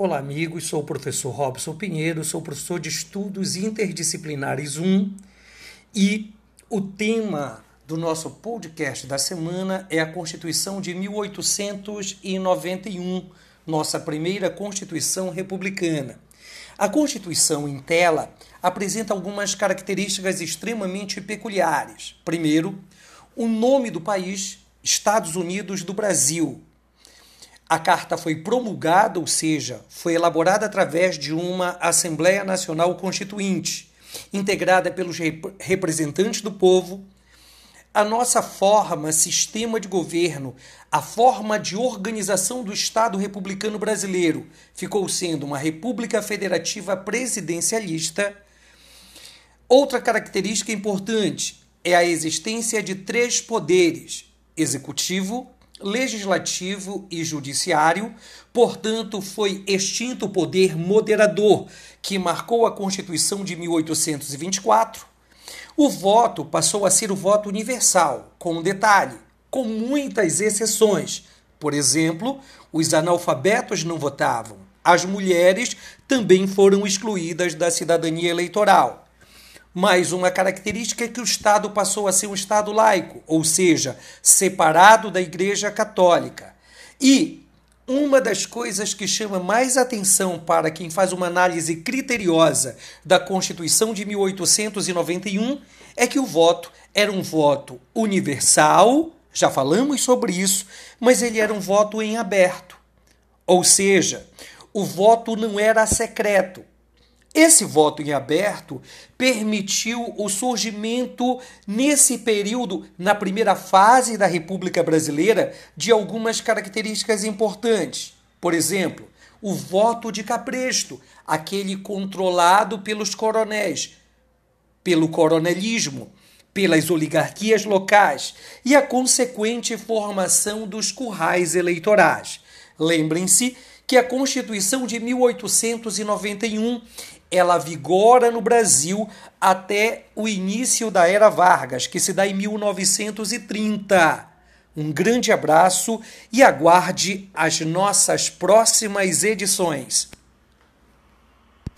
Olá, amigos. Sou o professor Robson Pinheiro, sou professor de Estudos Interdisciplinares 1 e o tema do nosso podcast da semana é a Constituição de 1891, nossa primeira Constituição republicana. A Constituição em tela apresenta algumas características extremamente peculiares. Primeiro, o nome do país, Estados Unidos do Brasil, a carta foi promulgada, ou seja, foi elaborada através de uma Assembleia Nacional Constituinte, integrada pelos representantes do povo. A nossa forma, sistema de governo, a forma de organização do Estado republicano brasileiro ficou sendo uma república federativa presidencialista. Outra característica importante é a existência de três poderes: executivo, legislativo e judiciário, portanto, foi extinto o poder moderador que marcou a Constituição de 1824. O voto passou a ser o voto universal, com um detalhe, com muitas exceções. Por exemplo, os analfabetos não votavam. As mulheres também foram excluídas da cidadania eleitoral. Mas uma característica é que o Estado passou a ser um Estado laico, ou seja, separado da Igreja Católica. E uma das coisas que chama mais atenção para quem faz uma análise criteriosa da Constituição de 1891 é que o voto era um voto universal, já falamos sobre isso, mas ele era um voto em aberto. Ou seja, o voto não era secreto, esse voto em aberto permitiu o surgimento, nesse período, na primeira fase da República Brasileira, de algumas características importantes. Por exemplo, o voto de capresto, aquele controlado pelos coronéis, pelo coronelismo, pelas oligarquias locais e a consequente formação dos currais eleitorais. Lembrem-se que a Constituição de 1891 ela vigora no Brasil até o início da era Vargas, que se dá em 1930. Um grande abraço e aguarde as nossas próximas edições.